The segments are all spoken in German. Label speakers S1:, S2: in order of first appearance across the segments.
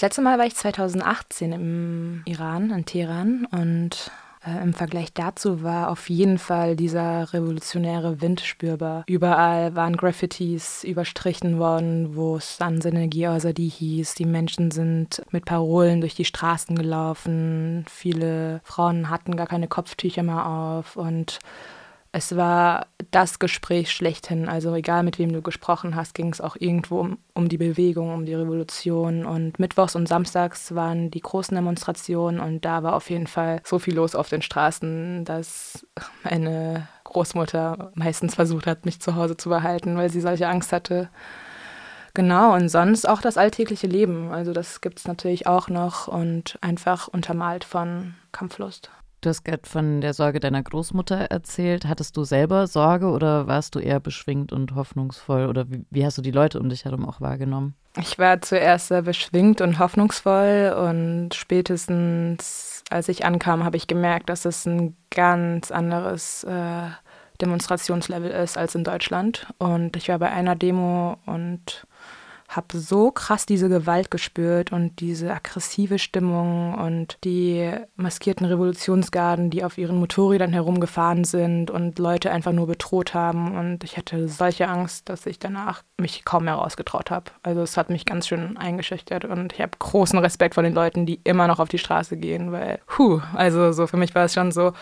S1: Das letzte Mal war ich 2018 im Iran, in Teheran und äh, Im Vergleich dazu war auf jeden Fall dieser revolutionäre Wind spürbar. Überall waren Graffitis überstrichen worden, wo es dann Synergie Azadi hieß. Die Menschen sind mit Parolen durch die Straßen gelaufen. Viele Frauen hatten gar keine Kopftücher mehr auf und es war das Gespräch schlechthin. Also egal mit wem du gesprochen hast, ging es auch irgendwo um, um, die Bewegung, um die Revolution. Und mittwochs und samstags waren die großen Demonstrationen und da war auf jeden Fall so viel los auf den Straßen, dass meine Großmutter meistens versucht hat, mich zu Hause zu behalten, weil sie solche Angst hatte. Genau, und sonst auch das alltägliche Leben. Also das gibt es natürlich auch noch und einfach untermalt von Kampflust.
S2: Du hast gerade von der Sorge deiner Großmutter erzählt. Hattest du selber Sorge oder warst du eher beschwingt und hoffnungsvoll? Oder wie, wie hast du die Leute um dich herum auch wahrgenommen?
S1: Ich war zuerst sehr beschwingt und hoffnungsvoll und spätestens als ich ankam, habe ich gemerkt, dass es ein ganz anderes äh, Demonstrationslevel ist als in Deutschland. Und ich war bei einer Demo und habe so krass diese Gewalt gespürt und diese aggressive Stimmung und die maskierten Revolutionsgarden, die auf ihren Motorrädern herumgefahren sind und Leute einfach nur bedroht haben. Und ich hatte solche Angst, dass ich danach mich kaum mehr rausgetraut habe. Also es hat mich ganz schön eingeschüchtert und ich habe großen Respekt vor den Leuten, die immer noch auf die Straße gehen, weil, puh, also so für mich war es schon so,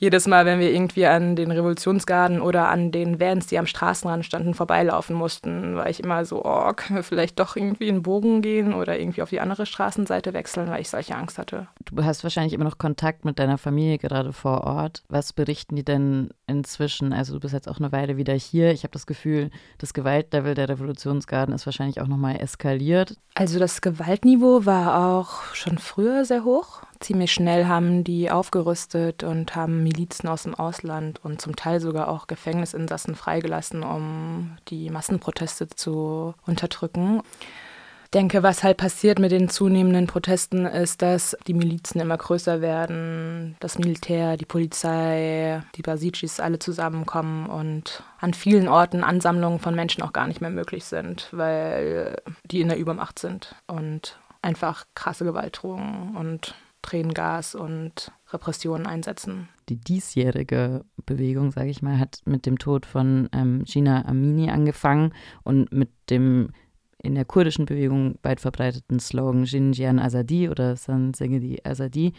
S1: jedes Mal, wenn wir irgendwie an den Revolutionsgarden oder an den Vans, die am Straßenrand standen, vorbeilaufen mussten, war ich immer so, oh, können wir vielleicht doch irgendwie in den Bogen gehen oder irgendwie auf die andere Straßenseite wechseln, weil ich solche Angst hatte.
S2: Du hast wahrscheinlich immer noch Kontakt mit deiner Familie gerade vor Ort. Was berichten die denn inzwischen? Also du bist jetzt auch eine Weile wieder hier. Ich habe das Gefühl, das Gewaltlevel der Revolutionsgarden ist wahrscheinlich auch nochmal eskaliert.
S1: Also das Gewaltniveau war auch schon früher sehr hoch ziemlich schnell haben die aufgerüstet und haben Milizen aus dem Ausland und zum Teil sogar auch Gefängnisinsassen freigelassen, um die Massenproteste zu unterdrücken. Ich denke, was halt passiert mit den zunehmenden Protesten, ist, dass die Milizen immer größer werden, das Militär, die Polizei, die Basijis alle zusammenkommen und an vielen Orten Ansammlungen von Menschen auch gar nicht mehr möglich sind, weil die in der Übermacht sind und einfach krasse Gewaltdrohungen und Tränengas und Repressionen einsetzen.
S2: Die diesjährige Bewegung, sage ich mal, hat mit dem Tod von ähm, Gina Amini angefangen und mit dem in der kurdischen Bewegung weit verbreiteten Slogan Jinjian Azadi oder San Segedi Azadi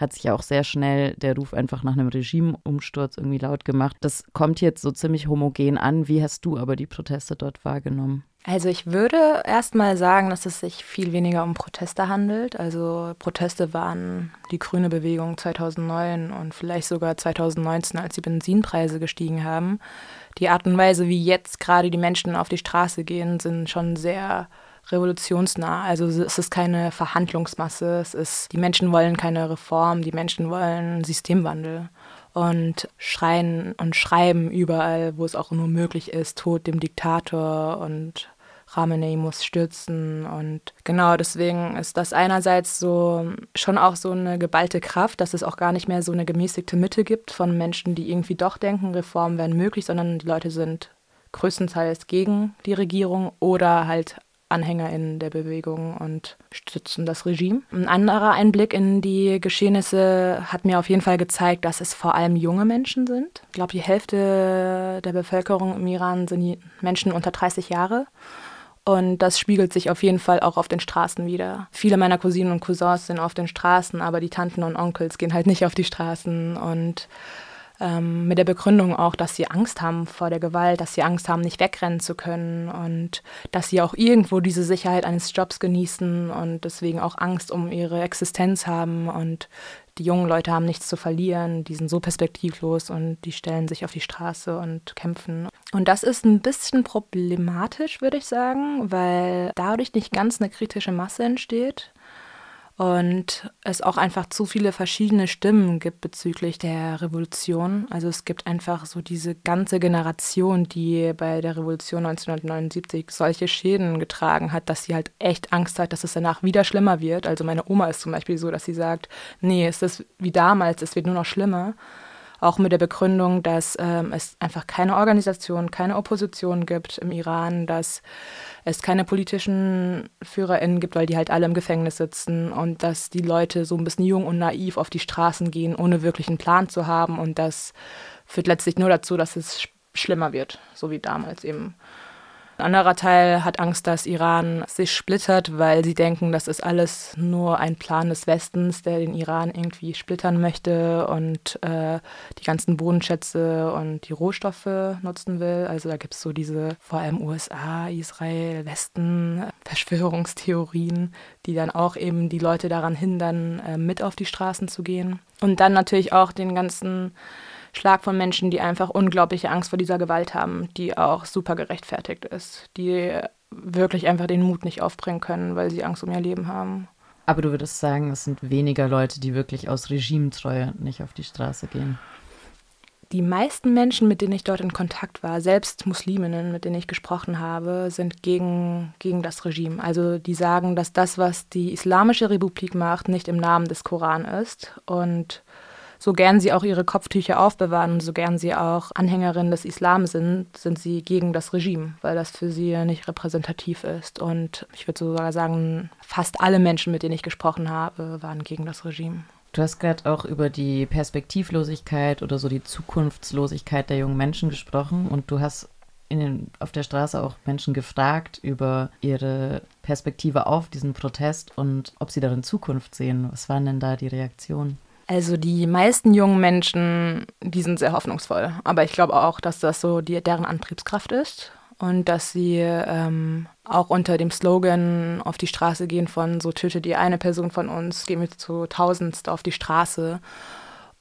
S2: hat sich auch sehr schnell der Ruf einfach nach einem Regimeumsturz irgendwie laut gemacht. Das kommt jetzt so ziemlich homogen an. Wie hast du aber die Proteste dort wahrgenommen?
S1: Also ich würde erstmal sagen, dass es sich viel weniger um Proteste handelt. Also Proteste waren die grüne Bewegung 2009 und vielleicht sogar 2019, als die Benzinpreise gestiegen haben. Die Art und Weise, wie jetzt gerade die Menschen auf die Straße gehen, sind schon sehr revolutionsnah. Also es ist keine Verhandlungsmasse, es ist, die Menschen wollen keine Reform, die Menschen wollen Systemwandel und schreien und schreiben überall, wo es auch nur möglich ist, Tod dem Diktator und Ramenei muss stürzen. Und genau deswegen ist das einerseits so schon auch so eine geballte Kraft, dass es auch gar nicht mehr so eine gemäßigte Mitte gibt von Menschen, die irgendwie doch denken, Reformen wären möglich, sondern die Leute sind größtenteils gegen die Regierung oder halt AnhängerInnen der Bewegung und stützen das Regime. Ein anderer Einblick in die Geschehnisse hat mir auf jeden Fall gezeigt, dass es vor allem junge Menschen sind. Ich glaube, die Hälfte der Bevölkerung im Iran sind Menschen unter 30 Jahre. Und das spiegelt sich auf jeden Fall auch auf den Straßen wieder. Viele meiner Cousinen und Cousins sind auf den Straßen, aber die Tanten und Onkels gehen halt nicht auf die Straßen. Und ähm, mit der Begründung auch, dass sie Angst haben vor der Gewalt, dass sie Angst haben, nicht wegrennen zu können und dass sie auch irgendwo diese Sicherheit eines Jobs genießen und deswegen auch Angst um ihre Existenz haben und die jungen Leute haben nichts zu verlieren, die sind so perspektivlos und die stellen sich auf die Straße und kämpfen. Und das ist ein bisschen problematisch, würde ich sagen, weil dadurch nicht ganz eine kritische Masse entsteht und es auch einfach zu viele verschiedene Stimmen gibt bezüglich der Revolution. Also es gibt einfach so diese ganze Generation, die bei der Revolution 1979 solche Schäden getragen hat, dass sie halt echt Angst hat, dass es danach wieder schlimmer wird. Also meine Oma ist zum Beispiel so, dass sie sagt, nee, es ist wie damals, es wird nur noch schlimmer. Auch mit der Begründung, dass ähm, es einfach keine Organisation, keine Opposition gibt im Iran, dass es keine politischen FührerInnen gibt, weil die halt alle im Gefängnis sitzen und dass die Leute so ein bisschen jung und naiv auf die Straßen gehen, ohne wirklich einen Plan zu haben und das führt letztlich nur dazu, dass es schlimmer wird, so wie damals eben. Ein anderer Teil hat Angst, dass Iran sich splittert, weil sie denken, das ist alles nur ein Plan des Westens, der den Iran irgendwie splittern möchte und äh, die ganzen Bodenschätze und die Rohstoffe nutzen will. Also da gibt es so diese vor allem USA, Israel, Westen Verschwörungstheorien, die dann auch eben die Leute daran hindern, äh, mit auf die Straßen zu gehen. Und dann natürlich auch den ganzen Schlag von Menschen, die einfach unglaubliche Angst vor dieser Gewalt haben, die auch super gerechtfertigt ist, die wirklich einfach den Mut nicht aufbringen können, weil sie Angst um ihr Leben haben.
S2: Aber du würdest sagen, es sind weniger Leute, die wirklich aus Regimetreue nicht auf die Straße gehen.
S1: Die meisten Menschen, mit denen ich dort in Kontakt war, selbst Musliminnen, mit denen ich gesprochen habe, sind gegen, gegen das Regime. Also die sagen, dass das, was die Islamische Republik macht, nicht im Namen des Koran ist und so gern sie auch ihre Kopftücher aufbewahren so gern sie auch Anhängerinnen des Islam sind, sind sie gegen das Regime, weil das für sie nicht repräsentativ ist. Und ich würde sogar sagen, fast alle Menschen, mit denen ich gesprochen habe, waren gegen das Regime.
S2: Du hast gerade auch über die Perspektivlosigkeit oder so die Zukunftslosigkeit der jungen Menschen gesprochen und du hast den, auf der Straße auch Menschen gefragt über ihre Perspektive auf diesen Protest und ob sie darin Zukunft sehen. Was waren denn da die Reaktionen?
S1: Also die meisten jungen Menschen, die sind sehr hoffnungsvoll. Aber ich glaube auch, dass das so die, deren Antriebskraft ist und dass sie ähm, auch unter dem Slogan auf die Straße gehen von so tötet ihr eine Person von uns, gehen wir zu tausendst auf die Straße,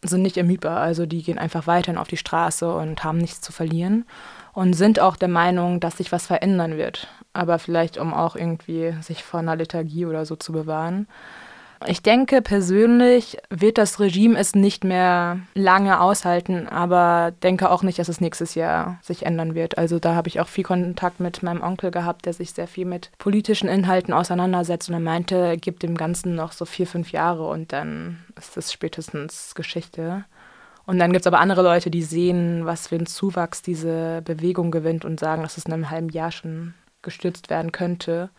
S1: sind nicht ermüdbar. Also die gehen einfach weiterhin auf die Straße und haben nichts zu verlieren und sind auch der Meinung, dass sich was verändern wird. Aber vielleicht, um auch irgendwie sich vor einer Lethargie oder so zu bewahren. Ich denke persönlich wird das Regime es nicht mehr lange aushalten, aber denke auch nicht, dass es nächstes Jahr sich ändern wird. Also da habe ich auch viel Kontakt mit meinem Onkel gehabt, der sich sehr viel mit politischen Inhalten auseinandersetzt und er meinte, gibt dem Ganzen noch so vier, fünf Jahre und dann ist das spätestens Geschichte. Und dann gibt es aber andere Leute, die sehen, was für einen Zuwachs diese Bewegung gewinnt und sagen, dass es in einem halben Jahr schon gestürzt werden könnte.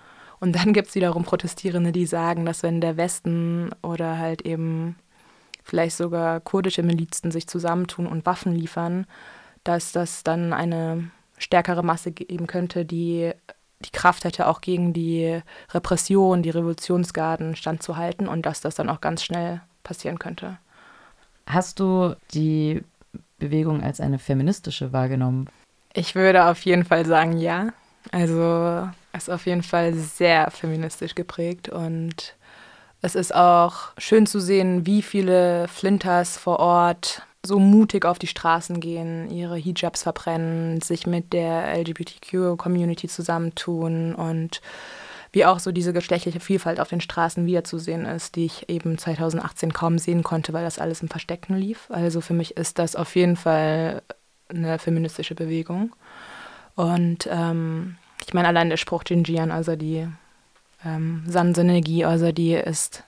S1: Und dann gibt es wiederum Protestierende, die sagen, dass wenn der Westen oder halt eben vielleicht sogar kurdische Milizen sich zusammentun und Waffen liefern, dass das dann eine stärkere Masse geben könnte, die die Kraft hätte, auch gegen die Repression, die Revolutionsgarden standzuhalten und dass das dann auch ganz schnell passieren könnte.
S2: Hast du die Bewegung als eine feministische wahrgenommen?
S1: Ich würde auf jeden Fall sagen, ja. Also ist auf jeden Fall sehr feministisch geprägt und es ist auch schön zu sehen, wie viele Flinters vor Ort so mutig auf die Straßen gehen, ihre Hijabs verbrennen, sich mit der LGBTQ-Community zusammentun und wie auch so diese geschlechtliche Vielfalt auf den Straßen wiederzusehen ist, die ich eben 2018 kaum sehen konnte, weil das alles im Versteckten lief. Also für mich ist das auf jeden Fall eine feministische Bewegung. Und ähm, ich meine, allein der Spruch Jinjian, also die ähm, Sansenergie, also die ist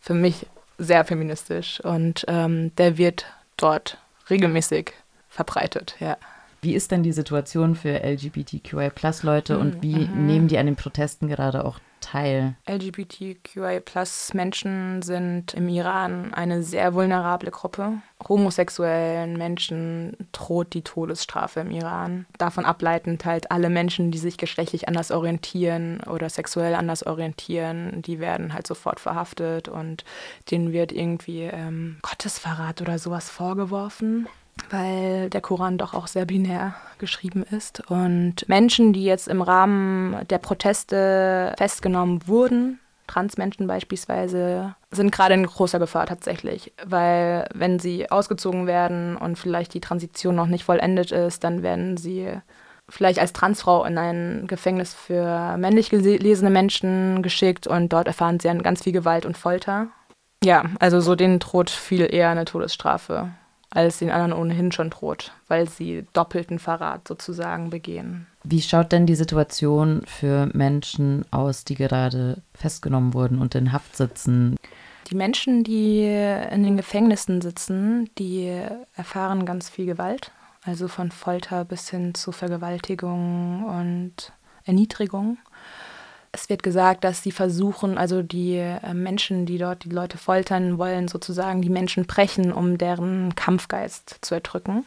S1: für mich sehr feministisch und ähm, der wird dort regelmäßig verbreitet, ja.
S2: Wie ist denn die Situation für LGBTQI-Plus-Leute und wie mhm. nehmen die an den Protesten gerade auch teil?
S1: LGBTQI-Plus-Menschen sind im Iran eine sehr vulnerable Gruppe. Homosexuellen Menschen droht die Todesstrafe im Iran. Davon ableitend halt alle Menschen, die sich geschlechtlich anders orientieren oder sexuell anders orientieren, die werden halt sofort verhaftet und denen wird irgendwie ähm, Gottesverrat oder sowas vorgeworfen weil der Koran doch auch sehr binär geschrieben ist. Und Menschen, die jetzt im Rahmen der Proteste festgenommen wurden, Transmenschen beispielsweise, sind gerade in großer Gefahr tatsächlich, weil wenn sie ausgezogen werden und vielleicht die Transition noch nicht vollendet ist, dann werden sie vielleicht als Transfrau in ein Gefängnis für männlich gelesene Menschen geschickt und dort erfahren sie dann ganz viel Gewalt und Folter. Ja, also so denen droht viel eher eine Todesstrafe als den anderen ohnehin schon droht, weil sie doppelten Verrat sozusagen begehen.
S2: Wie schaut denn die Situation für Menschen aus, die gerade festgenommen wurden und in Haft sitzen?
S1: Die Menschen, die in den Gefängnissen sitzen, die erfahren ganz viel Gewalt, also von Folter bis hin zu Vergewaltigung und Erniedrigung. Es wird gesagt, dass sie versuchen, also die äh, Menschen, die dort die Leute foltern, wollen sozusagen die Menschen brechen, um deren Kampfgeist zu erdrücken.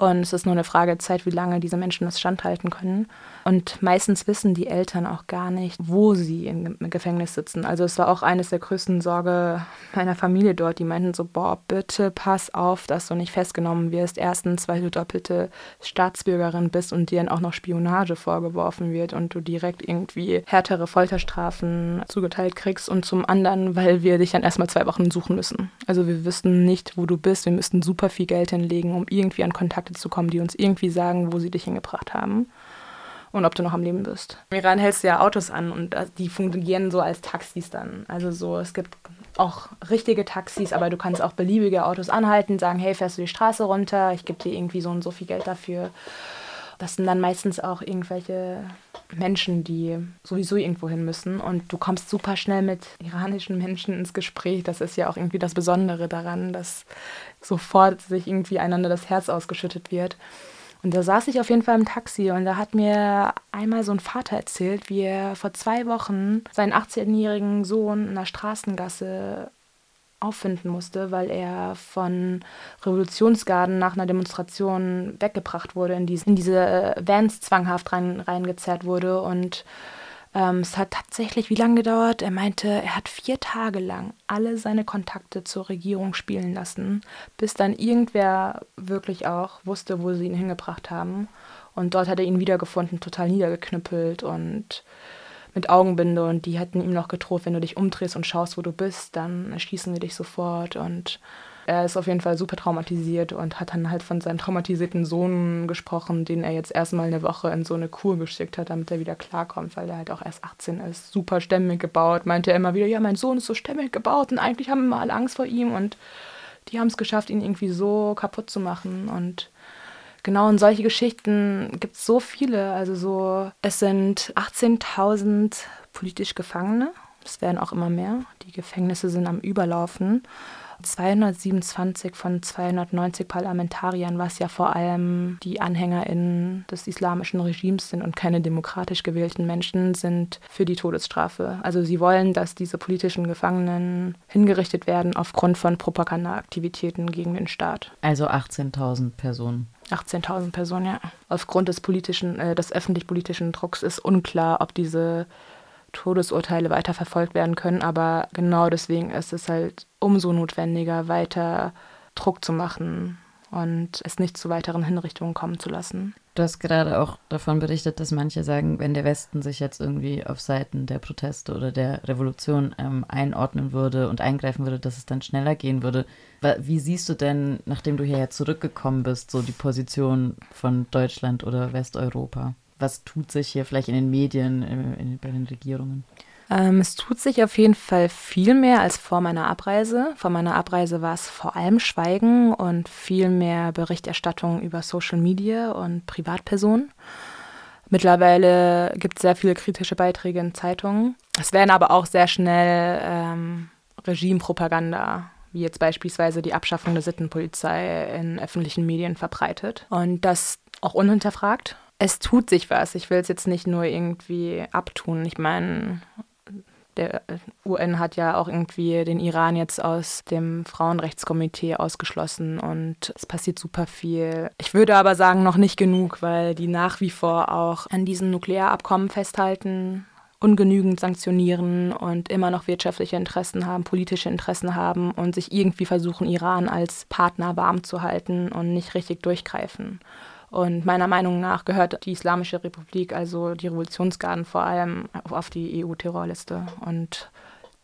S1: Und es ist nur eine Frage der Zeit, wie lange diese Menschen das standhalten können. Und meistens wissen die Eltern auch gar nicht, wo sie im Gefängnis sitzen. Also es war auch eines der größten Sorge meiner Familie dort. Die meinten so, boah, bitte pass auf, dass du nicht festgenommen wirst. Erstens, weil du doppelte Staatsbürgerin bist und dir dann auch noch Spionage vorgeworfen wird und du direkt irgendwie härtere Folterstrafen zugeteilt kriegst. Und zum anderen, weil wir dich dann erstmal zwei Wochen suchen müssen. Also wir wüssten nicht, wo du bist. Wir müssten super viel Geld hinlegen, um irgendwie an Kontakt Kontakte zu kommen, die uns irgendwie sagen, wo sie dich hingebracht haben und ob du noch am Leben bist. Im Iran hältst du ja Autos an und die fungieren so als Taxis dann. Also so, es gibt auch richtige Taxis, aber du kannst auch beliebige Autos anhalten, sagen, hey, fährst du die Straße runter, ich gebe dir irgendwie so und so viel Geld dafür. Das sind dann meistens auch irgendwelche Menschen, die sowieso irgendwo hin müssen. Und du kommst super schnell mit iranischen Menschen ins Gespräch. Das ist ja auch irgendwie das Besondere daran, dass sofort sich irgendwie einander das Herz ausgeschüttet wird. Und da saß ich auf jeden Fall im Taxi und da hat mir einmal so ein Vater erzählt, wie er vor zwei Wochen seinen 18-jährigen Sohn in der Straßengasse auffinden musste, weil er von Revolutionsgarden nach einer Demonstration weggebracht wurde, in diese, in diese äh, Vans zwanghaft rein, reingezerrt wurde. Und ähm, es hat tatsächlich wie lange gedauert? Er meinte, er hat vier Tage lang alle seine Kontakte zur Regierung spielen lassen, bis dann irgendwer wirklich auch wusste, wo sie ihn hingebracht haben. Und dort hat er ihn wiedergefunden, total niedergeknüppelt und mit Augenbinde und die hätten ihm noch gedroht, wenn du dich umdrehst und schaust, wo du bist, dann erschießen wir dich sofort und er ist auf jeden Fall super traumatisiert und hat dann halt von seinem traumatisierten Sohn gesprochen, den er jetzt erstmal eine Woche in so eine Kur geschickt hat, damit er wieder klarkommt, weil er halt auch erst 18 ist. Super stämmig gebaut, meinte er immer wieder, ja, mein Sohn ist so stämmig gebaut und eigentlich haben wir alle Angst vor ihm und die haben es geschafft, ihn irgendwie so kaputt zu machen und Genau, und solche Geschichten gibt es so viele. Also so, es sind 18.000 politisch Gefangene. Es werden auch immer mehr. Die Gefängnisse sind am Überlaufen. 227 von 290 Parlamentariern, was ja vor allem die AnhängerInnen des islamischen Regimes sind und keine demokratisch gewählten Menschen, sind für die Todesstrafe. Also sie wollen, dass diese politischen Gefangenen hingerichtet werden aufgrund von Propagandaaktivitäten gegen den Staat.
S2: Also 18.000 Personen.
S1: 18.000 Personen, ja. Aufgrund des politischen, äh, des öffentlich-politischen Drucks ist unklar, ob diese Todesurteile weiter verfolgt werden können. Aber genau deswegen ist es halt umso notwendiger, weiter Druck zu machen und es nicht zu weiteren Hinrichtungen kommen zu lassen.
S2: Du hast gerade auch davon berichtet, dass manche sagen, wenn der Westen sich jetzt irgendwie auf Seiten der Proteste oder der Revolution ähm, einordnen würde und eingreifen würde, dass es dann schneller gehen würde. Wie siehst du denn, nachdem du hierher zurückgekommen bist, so die Position von Deutschland oder Westeuropa? Was tut sich hier vielleicht in den Medien, in, in, bei den Regierungen?
S1: Ähm, es tut sich auf jeden Fall viel mehr als vor meiner Abreise. Vor meiner Abreise war es vor allem Schweigen und viel mehr Berichterstattung über Social Media und Privatpersonen. Mittlerweile gibt es sehr viele kritische Beiträge in Zeitungen. Es werden aber auch sehr schnell ähm, Regimepropaganda wie jetzt beispielsweise die Abschaffung der Sittenpolizei in öffentlichen Medien verbreitet. Und das auch unhinterfragt. Es tut sich was. Ich will es jetzt nicht nur irgendwie abtun. Ich meine, der UN hat ja auch irgendwie den Iran jetzt aus dem Frauenrechtskomitee ausgeschlossen und es passiert super viel. Ich würde aber sagen, noch nicht genug, weil die nach wie vor auch an diesen Nuklearabkommen festhalten, ungenügend sanktionieren und immer noch wirtschaftliche Interessen haben, politische Interessen haben und sich irgendwie versuchen, Iran als Partner warm zu halten und nicht richtig durchgreifen. Und meiner Meinung nach gehört die Islamische Republik, also die Revolutionsgarden vor allem, auf die EU-Terrorliste. Und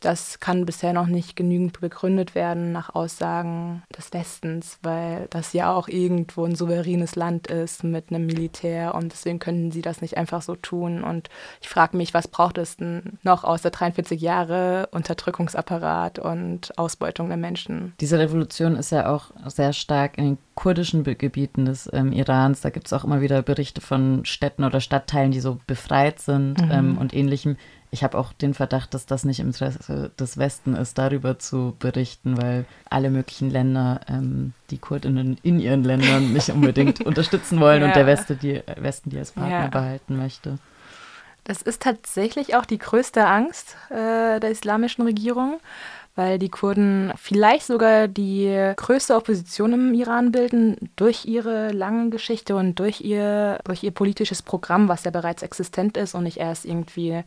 S1: das kann bisher noch nicht genügend begründet werden nach Aussagen des Westens, weil das ja auch irgendwo ein souveränes Land ist mit einem Militär und deswegen können sie das nicht einfach so tun. Und ich frage mich, was braucht es denn noch außer 43 Jahre Unterdrückungsapparat und Ausbeutung der Menschen?
S2: Diese Revolution ist ja auch sehr stark in den kurdischen Gebieten des ähm, Irans. Da gibt es auch immer wieder Berichte von Städten oder Stadtteilen, die so befreit sind mhm. ähm, und ähnlichem. Ich habe auch den Verdacht, dass das nicht im Interesse des Westen ist, darüber zu berichten, weil alle möglichen Länder ähm, die Kurdinnen in ihren Ländern nicht unbedingt unterstützen wollen ja. und der Westen die, Westen die als Partner ja. behalten möchte.
S1: Das ist tatsächlich auch die größte Angst äh, der islamischen Regierung, weil die Kurden vielleicht sogar die größte Opposition im Iran bilden durch ihre lange Geschichte und durch ihr, durch ihr politisches Programm, was ja bereits existent ist und nicht erst irgendwie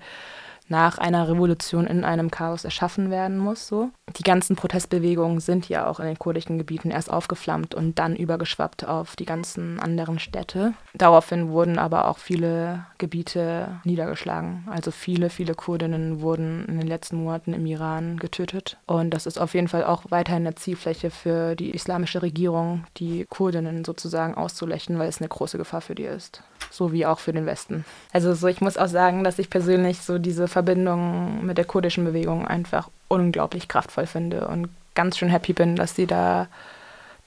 S1: nach einer Revolution in einem Chaos erschaffen werden muss. So. Die ganzen Protestbewegungen sind ja auch in den kurdischen Gebieten erst aufgeflammt und dann übergeschwappt auf die ganzen anderen Städte. Daraufhin wurden aber auch viele Gebiete niedergeschlagen. Also viele, viele Kurdinnen wurden in den letzten Monaten im Iran getötet. Und das ist auf jeden Fall auch weiterhin eine Zielfläche für die islamische Regierung, die Kurdinnen sozusagen auszulöschen, weil es eine große Gefahr für die ist. So wie auch für den Westen. Also so, ich muss auch sagen, dass ich persönlich so diese Verbindung mit der kurdischen Bewegung einfach unglaublich kraftvoll finde und ganz schön happy bin, dass sie da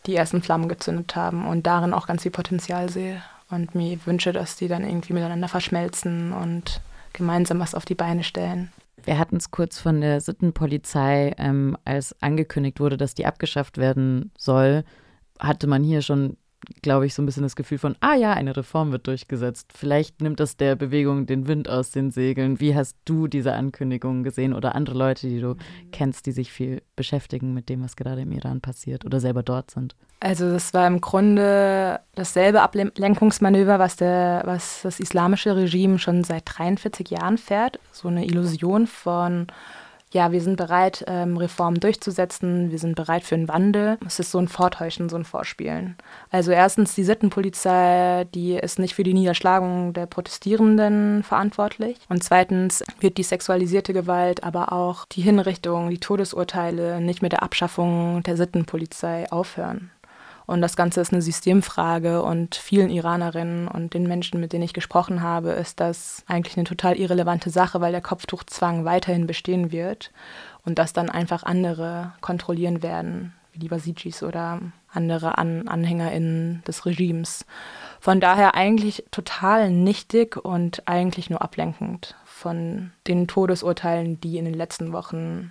S1: die ersten Flammen gezündet haben und darin auch ganz viel Potenzial sehe und mir wünsche, dass die dann irgendwie miteinander verschmelzen und gemeinsam was auf die Beine stellen.
S2: Wir hatten es kurz von der Sittenpolizei, ähm, als angekündigt wurde, dass die abgeschafft werden soll, hatte man hier schon glaube ich, so ein bisschen das Gefühl von, ah ja, eine Reform wird durchgesetzt. Vielleicht nimmt das der Bewegung den Wind aus den Segeln. Wie hast du diese Ankündigung gesehen oder andere Leute, die du kennst, die sich viel beschäftigen mit dem, was gerade im Iran passiert oder selber dort sind?
S1: Also das war im Grunde dasselbe Ablenkungsmanöver, was, der, was das islamische Regime schon seit 43 Jahren fährt. So eine Illusion von ja, wir sind bereit, ähm, Reformen durchzusetzen, wir sind bereit für einen Wandel. Es ist so ein Vortäuschen, so ein Vorspielen. Also erstens die Sittenpolizei, die ist nicht für die Niederschlagung der Protestierenden verantwortlich. Und zweitens wird die sexualisierte Gewalt, aber auch die Hinrichtung, die Todesurteile nicht mit der Abschaffung der Sittenpolizei aufhören. Und das Ganze ist eine Systemfrage und vielen Iranerinnen und den Menschen, mit denen ich gesprochen habe, ist das eigentlich eine total irrelevante Sache, weil der Kopftuchzwang weiterhin bestehen wird und das dann einfach andere kontrollieren werden, wie die Basijis oder andere An AnhängerInnen des Regimes. Von daher eigentlich total nichtig und eigentlich nur ablenkend von den Todesurteilen, die in den letzten Wochen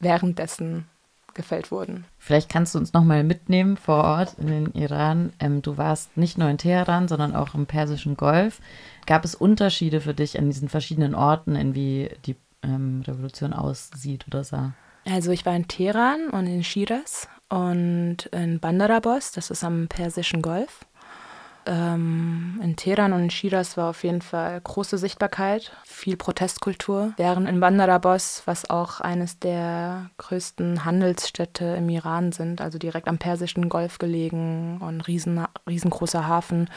S1: währenddessen gefällt wurden.
S2: Vielleicht kannst du uns nochmal mitnehmen vor Ort in den Iran. Ähm, du warst nicht nur in Teheran, sondern auch im Persischen Golf. Gab es Unterschiede für dich an diesen verschiedenen Orten, in wie die ähm, Revolution aussieht oder sah?
S1: Also ich war in Teheran und in Shiraz und in Bandarabos, das ist am Persischen Golf ähm, in Teheran und in Shiraz war auf jeden Fall große Sichtbarkeit, viel Protestkultur. Während in Bandarabos, was auch eines der größten Handelsstädte im Iran sind, also direkt am Persischen Golf gelegen und riesen, riesengroßer Hafen,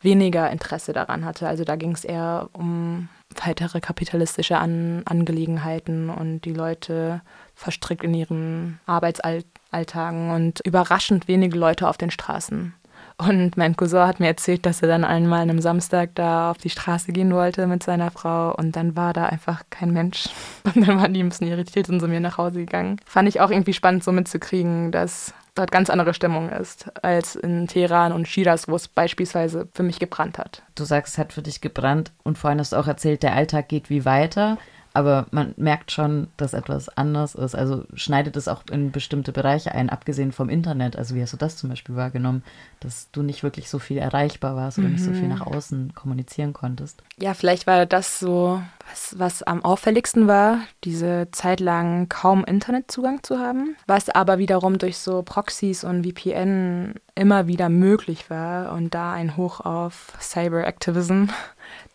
S1: weniger Interesse daran hatte. Also da ging es eher um weitere kapitalistische An Angelegenheiten und die Leute verstrickt in ihren Arbeitsalltagen und überraschend wenige Leute auf den Straßen. Und mein Cousin hat mir erzählt, dass er dann einmal an einem Samstag da auf die Straße gehen wollte mit seiner Frau und dann war da einfach kein Mensch. Und dann waren die ein bisschen irritiert und sind mir nach Hause gegangen. Fand ich auch irgendwie spannend, so mitzukriegen, dass dort ganz andere Stimmung ist als in Teheran und Shiraz, wo es beispielsweise für mich gebrannt hat.
S2: Du sagst, es hat für dich gebrannt und vorhin hast du auch erzählt, der Alltag geht wie weiter aber man merkt schon, dass etwas anders ist. Also schneidet es auch in bestimmte Bereiche ein, abgesehen vom Internet. Also wie hast du das zum Beispiel wahrgenommen, dass du nicht wirklich so viel erreichbar warst oder mhm. nicht so viel mhm. nach außen kommunizieren konntest?
S1: Ja, vielleicht war das so, was, was am auffälligsten war, diese Zeit lang kaum Internetzugang zu haben, was aber wiederum durch so Proxys und VPN immer wieder möglich war und da ein Hoch auf Cyber Activism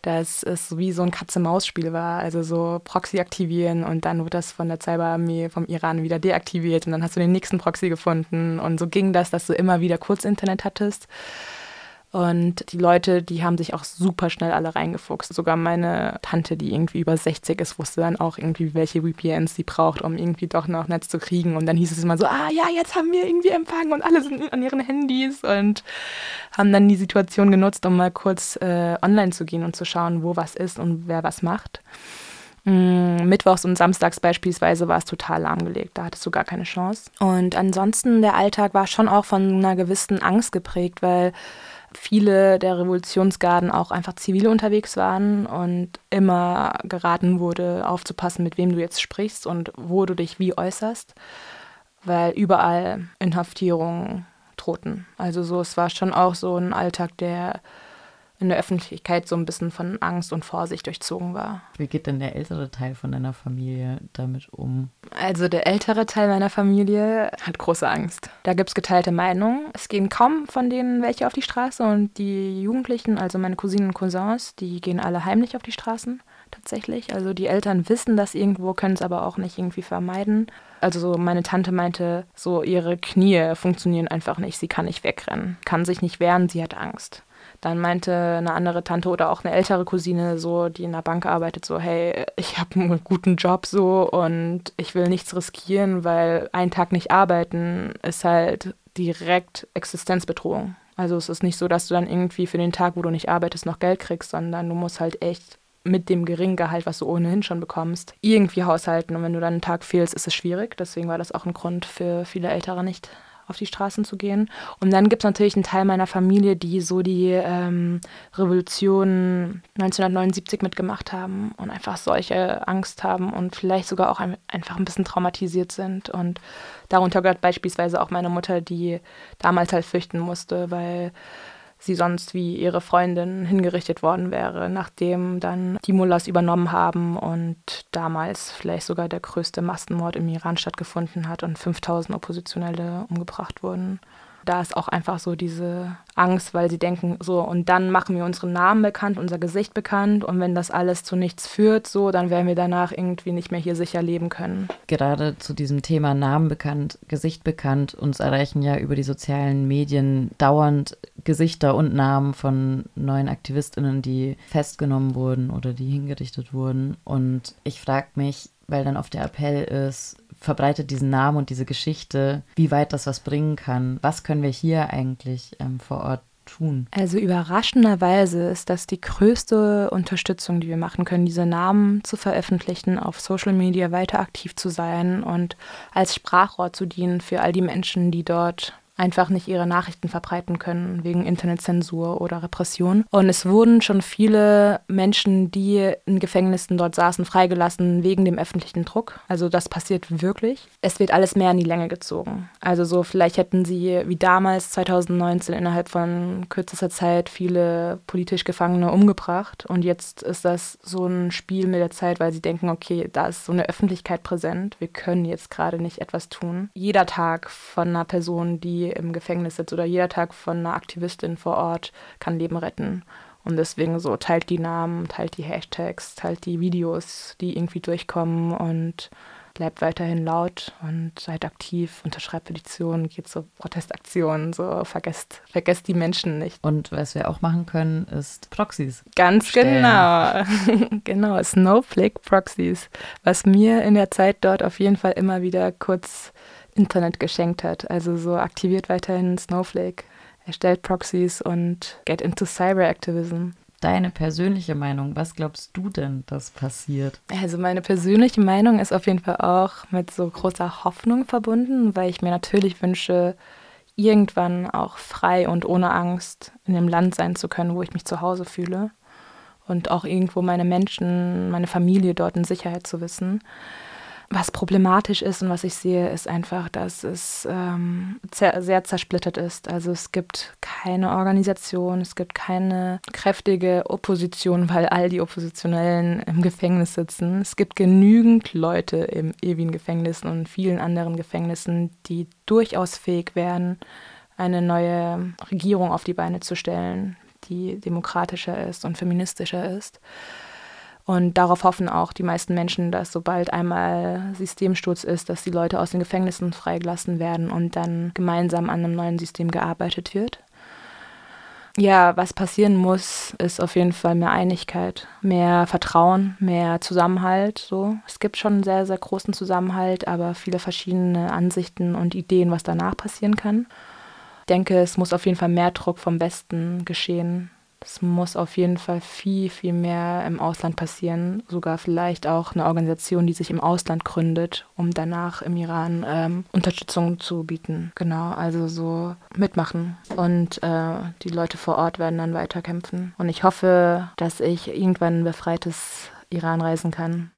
S1: dass es wie so ein Katze-Maus-Spiel war. Also so Proxy aktivieren und dann wird das von der Cyberarmee vom Iran wieder deaktiviert und dann hast du den nächsten Proxy gefunden. Und so ging das, dass du immer wieder Kurzinternet hattest. Und die Leute, die haben sich auch super schnell alle reingefuchst. Sogar meine Tante, die irgendwie über 60 ist, wusste dann auch irgendwie, welche VPNs sie braucht, um irgendwie doch noch Netz zu kriegen. Und dann hieß es immer so, ah ja, jetzt haben wir irgendwie Empfang und alle sind an ihren Handys und haben dann die Situation genutzt, um mal kurz äh, online zu gehen und zu schauen, wo was ist und wer was macht. Mm, Mittwochs und Samstags beispielsweise war es total lahmgelegt. Da hattest du gar keine Chance. Und ansonsten, der Alltag war schon auch von einer gewissen Angst geprägt, weil viele der Revolutionsgarden auch einfach zivil unterwegs waren und immer geraten wurde, aufzupassen, mit wem du jetzt sprichst und wo du dich wie äußerst, weil überall Inhaftierungen drohten. Also so, es war schon auch so ein Alltag, der in der Öffentlichkeit so ein bisschen von Angst und Vorsicht durchzogen war.
S2: Wie geht denn der ältere Teil von deiner Familie damit um?
S1: Also der ältere Teil meiner Familie hat große Angst. Da gibt es geteilte Meinungen. Es gehen kaum von denen welche auf die Straße und die Jugendlichen, also meine Cousinen und Cousins, die gehen alle heimlich auf die Straßen tatsächlich. Also die Eltern wissen das irgendwo, können es aber auch nicht irgendwie vermeiden. Also so meine Tante meinte, so ihre Knie funktionieren einfach nicht, sie kann nicht wegrennen, kann sich nicht wehren, sie hat Angst. Dann meinte eine andere Tante oder auch eine ältere Cousine, so, die in der Bank arbeitet, so, hey, ich habe einen guten Job so und ich will nichts riskieren, weil einen Tag nicht arbeiten ist halt direkt Existenzbedrohung. Also es ist nicht so, dass du dann irgendwie für den Tag, wo du nicht arbeitest, noch Geld kriegst, sondern du musst halt echt mit dem geringen Gehalt, was du ohnehin schon bekommst, irgendwie haushalten. Und wenn du dann einen Tag fehlst, ist es schwierig. Deswegen war das auch ein Grund für viele Ältere nicht auf die Straßen zu gehen. Und dann gibt es natürlich einen Teil meiner Familie, die so die ähm, Revolution 1979 mitgemacht haben und einfach solche Angst haben und vielleicht sogar auch ein, einfach ein bisschen traumatisiert sind. Und darunter gehört beispielsweise auch meine Mutter, die damals halt fürchten musste, weil sie sonst wie ihre Freundin hingerichtet worden wäre, nachdem dann die Mullahs übernommen haben und damals vielleicht sogar der größte Massenmord im Iran stattgefunden hat und 5000 Oppositionelle umgebracht wurden da ist auch einfach so diese Angst, weil sie denken, so, und dann machen wir unseren Namen bekannt, unser Gesicht bekannt und wenn das alles zu nichts führt, so, dann werden wir danach irgendwie nicht mehr hier sicher leben können.
S2: Gerade zu diesem Thema Namen bekannt, Gesicht bekannt, uns erreichen ja über die sozialen Medien dauernd Gesichter und Namen von neuen AktivistInnen, die festgenommen wurden oder die hingerichtet wurden. Und ich frage mich, weil dann oft der Appell ist, verbreitet diesen Namen und diese Geschichte, wie weit das was bringen kann. Was können wir hier eigentlich ähm, vor Ort tun?
S1: Also überraschenderweise ist das die größte Unterstützung, die wir machen können, diese Namen zu veröffentlichen, auf Social Media weiter aktiv zu sein und als Sprachrohr zu dienen für all die Menschen, die dort einfach nicht ihre Nachrichten verbreiten können wegen Internetzensur oder Repression. Und es wurden schon viele Menschen, die in Gefängnissen dort saßen, freigelassen wegen dem öffentlichen Druck. Also das passiert wirklich. Es wird alles mehr in die Länge gezogen. Also so vielleicht hätten sie wie damals 2019 innerhalb von kürzester Zeit viele politisch Gefangene umgebracht. Und jetzt ist das so ein Spiel mit der Zeit, weil sie denken, okay, da ist so eine Öffentlichkeit präsent. Wir können jetzt gerade nicht etwas tun. Jeder Tag von einer Person, die im Gefängnis sitzt oder jeder Tag von einer Aktivistin vor Ort kann Leben retten. Und deswegen so teilt die Namen, teilt die Hashtags, teilt die Videos, die irgendwie durchkommen und bleibt weiterhin laut und seid aktiv, unterschreibt Petitionen, geht zu Protestaktionen, so vergesst, vergesst die Menschen nicht.
S2: Und was wir auch machen können, ist Proxys.
S1: Ganz stellen. genau. genau, Snowflake Proxys. Was mir in der Zeit dort auf jeden Fall immer wieder kurz Internet geschenkt hat. Also so aktiviert weiterhin Snowflake, erstellt Proxys und get into Cyber Activism.
S2: Deine persönliche Meinung, was glaubst du denn, dass passiert?
S1: Also meine persönliche Meinung ist auf jeden Fall auch mit so großer Hoffnung verbunden, weil ich mir natürlich wünsche, irgendwann auch frei und ohne Angst in dem Land sein zu können, wo ich mich zu Hause fühle und auch irgendwo meine Menschen, meine Familie dort in Sicherheit zu wissen was problematisch ist und was ich sehe, ist einfach, dass es ähm, sehr zersplittert ist. Also es gibt keine Organisation, es gibt keine kräftige Opposition, weil all die Oppositionellen im Gefängnis sitzen. Es gibt genügend Leute im Ewin-Gefängnis und vielen anderen Gefängnissen, die durchaus fähig wären, eine neue Regierung auf die Beine zu stellen, die demokratischer ist und feministischer ist. Und darauf hoffen auch die meisten Menschen, dass sobald einmal Systemsturz ist, dass die Leute aus den Gefängnissen freigelassen werden und dann gemeinsam an einem neuen System gearbeitet wird. Ja, was passieren muss, ist auf jeden Fall mehr Einigkeit, mehr Vertrauen, mehr Zusammenhalt. So, es gibt schon einen sehr, sehr großen Zusammenhalt, aber viele verschiedene Ansichten und Ideen, was danach passieren kann. Ich denke, es muss auf jeden Fall mehr Druck vom Westen geschehen, Es muss auf jeden Fall viel, viel mehr im Ausland passieren. Sogar vielleicht auch eine Organisation, die sich im Ausland gründet, um danach im Iran ähm, Unterstützung zu bieten. Genau, also so mitmachen. Und äh, die Leute vor Ort werden dann weiterkämpfen. Und ich hoffe, dass ich irgendwann ein befreites Iran reisen kann.